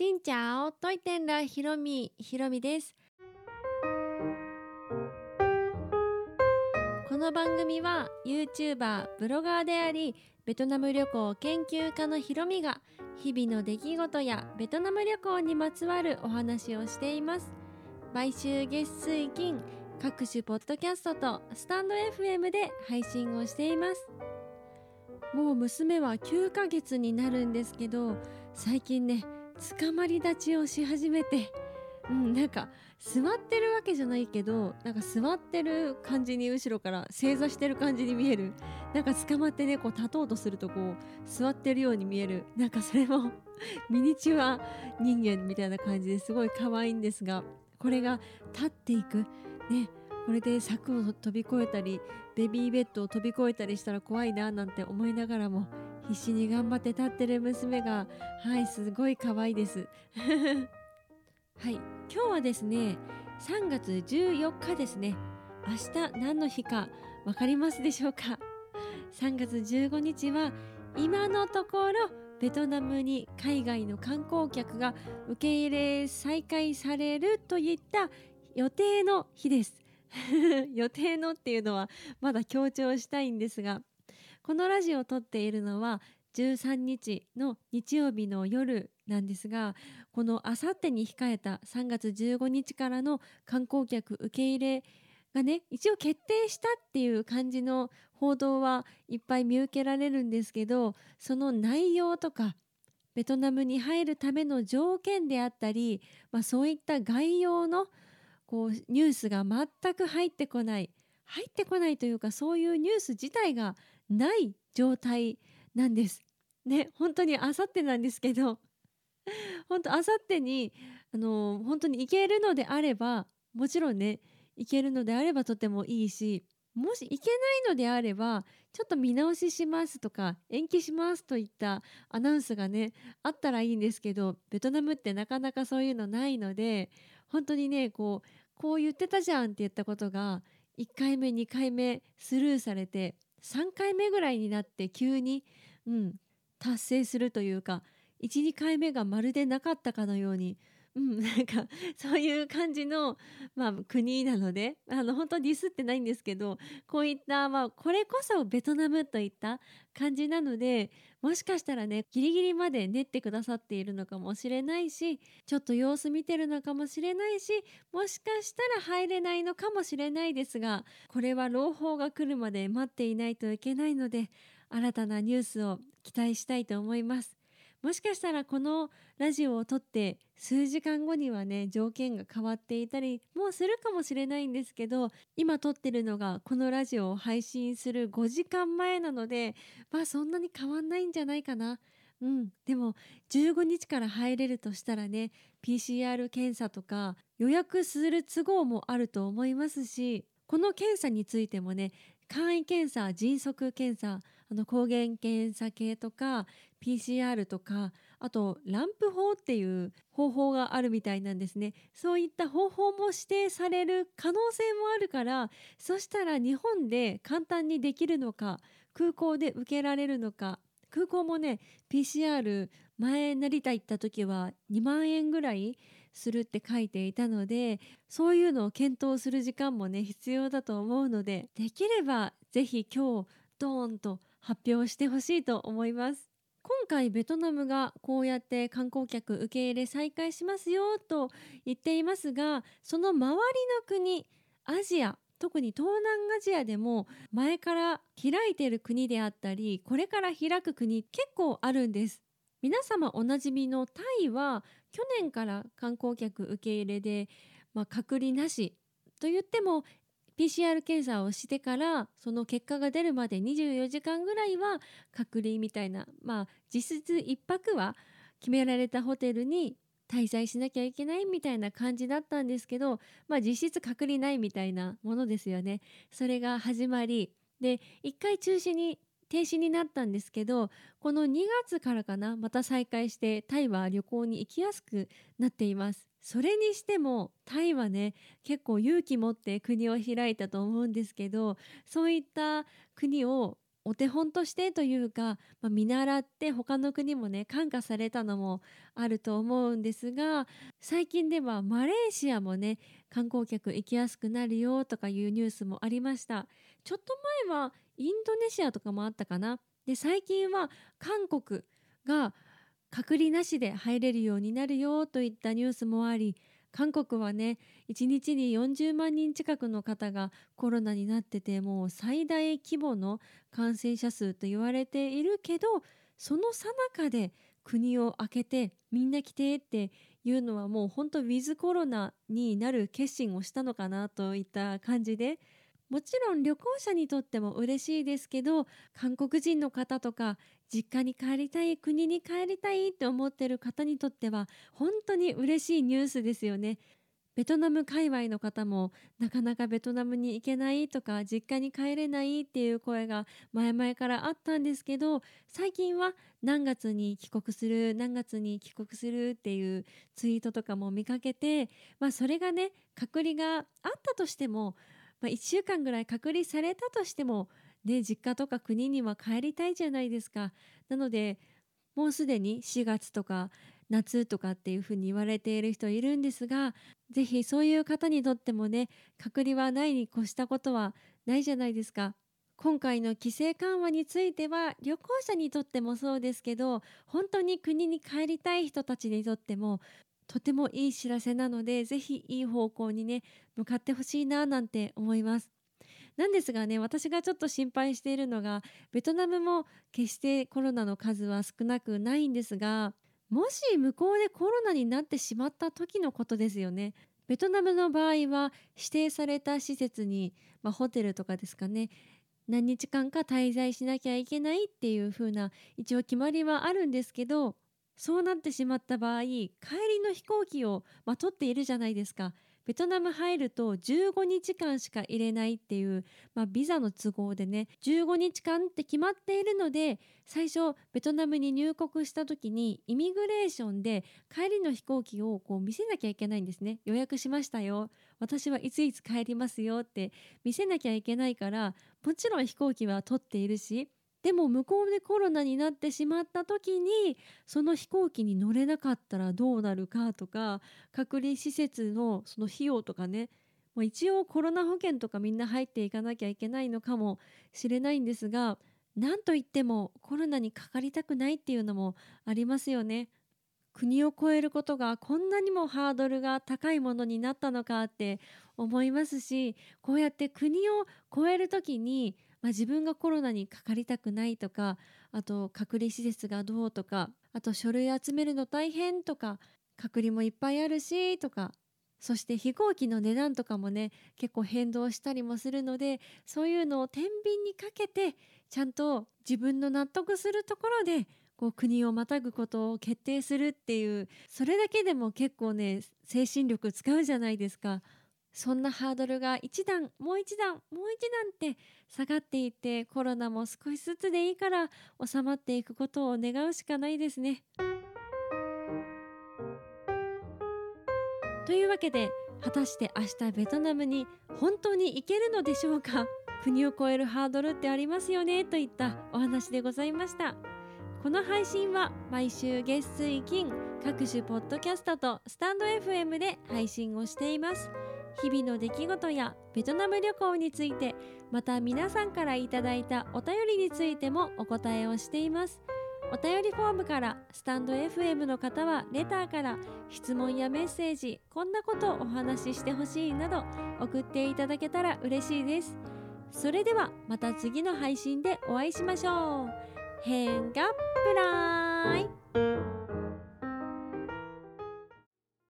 しんちゃおといてんらひろみひろみです。この番組は YouTuber ブロガーでありベトナム旅行研究家のひろみが日々の出来事やベトナム旅行にまつわるお話をしています。毎週月水金各種ポッドキャストとスタンド FM で配信をしています。もう娘は9ヶ月になるんですけど最近ね捕まり立ちをし始めてうんなんか座ってるわけじゃないけどなんか座ってる感じに後ろから正座してる感じに見える。なんか捕まってねこう立とうとするとこう座ってるように見える。なんかそれも ミニチュア人間みたいな感じですごい可愛いんですがこれが立っていく。ねこれで柵を飛び越えたりベビーベッドを飛び越えたりしたら怖いななんて思いながらも必死に頑張って立ってる娘がはいすごい可愛いです。はい今日はですね3月14日ですね。明日何の日か分かりますでしょうか？3月15日は今のところベトナムに海外の観光客が受け入れ再開されるといった予定の日です。予定のっていうのはまだ強調したいんですがこのラジオを撮っているのは13日の日曜日の夜なんですがこのあさってに控えた3月15日からの観光客受け入れがね一応決定したっていう感じの報道はいっぱい見受けられるんですけどその内容とかベトナムに入るための条件であったり、まあ、そういった概要のこうニュースが全く入ってこない入ってこないというかそういうニュース自体がない状態なんです。ね本当にあさってなんですけど 本当あさってにあの本当に行けるのであればもちろんね行けるのであればとてもいいしもし行けないのであればちょっと見直ししますとか延期しますといったアナウンスがねあったらいいんですけどベトナムってなかなかそういうのないので本当にねこうこう言ってたじゃんって言ったことが1回目2回目スルーされて3回目ぐらいになって急に、うん、達成するというか12回目がまるでなかったかのように、うん、なんかそういう感じの、まあ、国なのであの本当ディスってないんですけどこういった、まあ、これこそベトナムといった感じなのでもしかしたらねギリギリまで練ってくださっているのかもしれないしちょっと様子見てるのかもしれないしもしかしたら入れないのかもしれないですがこれは朗報が来るまで待っていないといけないので新たなニュースを期待したいと思います。もしかしたらこのラジオを撮って数時間後にはね条件が変わっていたりもうするかもしれないんですけど今撮ってるのがこのラジオを配信する5時間前なのでまあそんなに変わんないんじゃないかな。うん、でも15日から入れるとしたらね PCR 検査とか予約する都合もあると思いますしこの検査についてもね簡易検査迅速検査あの抗原検査系とか PCR とかあとランプ法っていう方法があるみたいなんですね。そういった方法も指定される可能性もあるからそしたら日本で簡単にできるのか空港で受けられるのか空港もね PCR 前成田行った時は2万円ぐらいするって書いていたのでそういうのを検討する時間もね必要だと思うのでできれば是非今日ドーンと発表してほしいと思います。今回ベトナムがこうやって観光客受け入れ再開しますよと言っていますがその周りの国アジア特に東南アジアでも前から開いている国であったりこれから開く国結構あるんです。皆様おなじみのタイは去年から観光客受け入れで、まあ、隔離なしと言っても PCR 検査をしてからその結果が出るまで24時間ぐらいは隔離みたいなまあ実質1泊は決められたホテルに滞在しなきゃいけないみたいな感じだったんですけど、まあ、実質隔離ないみたいなものですよね。それが始まりで1回中止に停止になったんですけどこの2月からかなまた再開してタイは旅行に行きやすくなっています。それにしてもタイはね結構勇気持って国を開いたと思うんですけどそういった国をお手本としてというか、まあ、見習って他の国もね感化されたのもあると思うんですが最近ではマレーシアもね観光客行きやすくなるよとかいうニュースもありましたちょっと前はインドネシアとかもあったかな。で最近は韓国が隔離なしで入れるようになるよといったニュースもあり韓国はね1日に40万人近くの方がコロナになっててもう最大規模の感染者数と言われているけどその最中で国を開けてみんな来てっていうのはもう本当ウィズコロナになる決心をしたのかなといった感じでもちろん旅行者にとっても嬉しいですけど韓国人の方とか実家に帰りたい国に帰りたいって思ってる方にとっては本当に嬉しいニュースですよね。ベトナム界隈の方もなかなかベトナムに行けないとか実家に帰れないっていう声が前々からあったんですけど最近は何月に帰国する何月に帰国するっていうツイートとかも見かけて、まあ、それがね隔離があったとしても、まあ、1週間ぐらい隔離されたとしてもね、実家とか国には帰りたいじゃないですか。なのでもうすでに4月とか夏とかっていうふうに言われている人いるんですが是非そういう方にとってもね隔離はないに越したことはないじゃないですか。今回の規制緩和については旅行者にとってもそうですけど本当に国に帰りたい人たちにとってもとてもいい知らせなので是非いい方向にね向かってほしいななんて思います。なんですがね私がちょっと心配しているのがベトナムも決してコロナの数は少なくないんですがもし向こうでコロナになってしまった時のことですよね。ベトナムの場合は指定された施設に、まあ、ホテルとかですかね何日間か滞在しなきゃいけないっていう風な一応決まりはあるんですけどそうなってしまった場合帰りの飛行機を、まあ、取っているじゃないですか。ベトナム入ると15日間しか入れないっていう、まあ、ビザの都合でね15日間って決まっているので最初ベトナムに入国した時にイミグレーションで帰りの飛行機をこう見せなきゃいけないんですね。予約しましたよ。私はいついつ帰りますよって見せなきゃいけないからもちろん飛行機は取っているしでも向こうでコロナになってしまった時にその飛行機に乗れなかったらどうなるかとか隔離施設のその費用とかねま一応コロナ保険とかみんな入っていかなきゃいけないのかもしれないんですが何といってもコロナにかかりたくないっていうのもありますよね。国を越えることがこんなにもハードルが高いものになったのかって思いますしこうやって国を越える時にまあ、自分がコロナにかかりたくないとかあと隔離施設がどうとかあと書類集めるの大変とか隔離もいっぱいあるしとかそして飛行機の値段とかもね結構変動したりもするのでそういうのを天秤にかけてちゃんと自分の納得するところでこう国をまたぐことを決定するっていうそれだけでも結構ね精神力使うじゃないですか。そんなハードルが一段もう一段もう一段って下がっていってコロナも少しずつでいいから収まっていくことを願うしかないですね。というわけで果たして明日ベトナムに本当に行けるのでしょうか？国を越えるハードルってありますよね？といったお話でございました。この配信は毎週月水金各種ポッドキャストとスタンド FM で配信をしています。日々の出来事やベトナム旅行についてまた皆さんからいただいたお便りについてもお答えをしています。お便りフォームからスタンド FM の方はレターから質問やメッセージこんなことをお話ししてほしいなど送っていただけたら嬉しいです。それではまた次の配信でお会いしましょう。変がプラ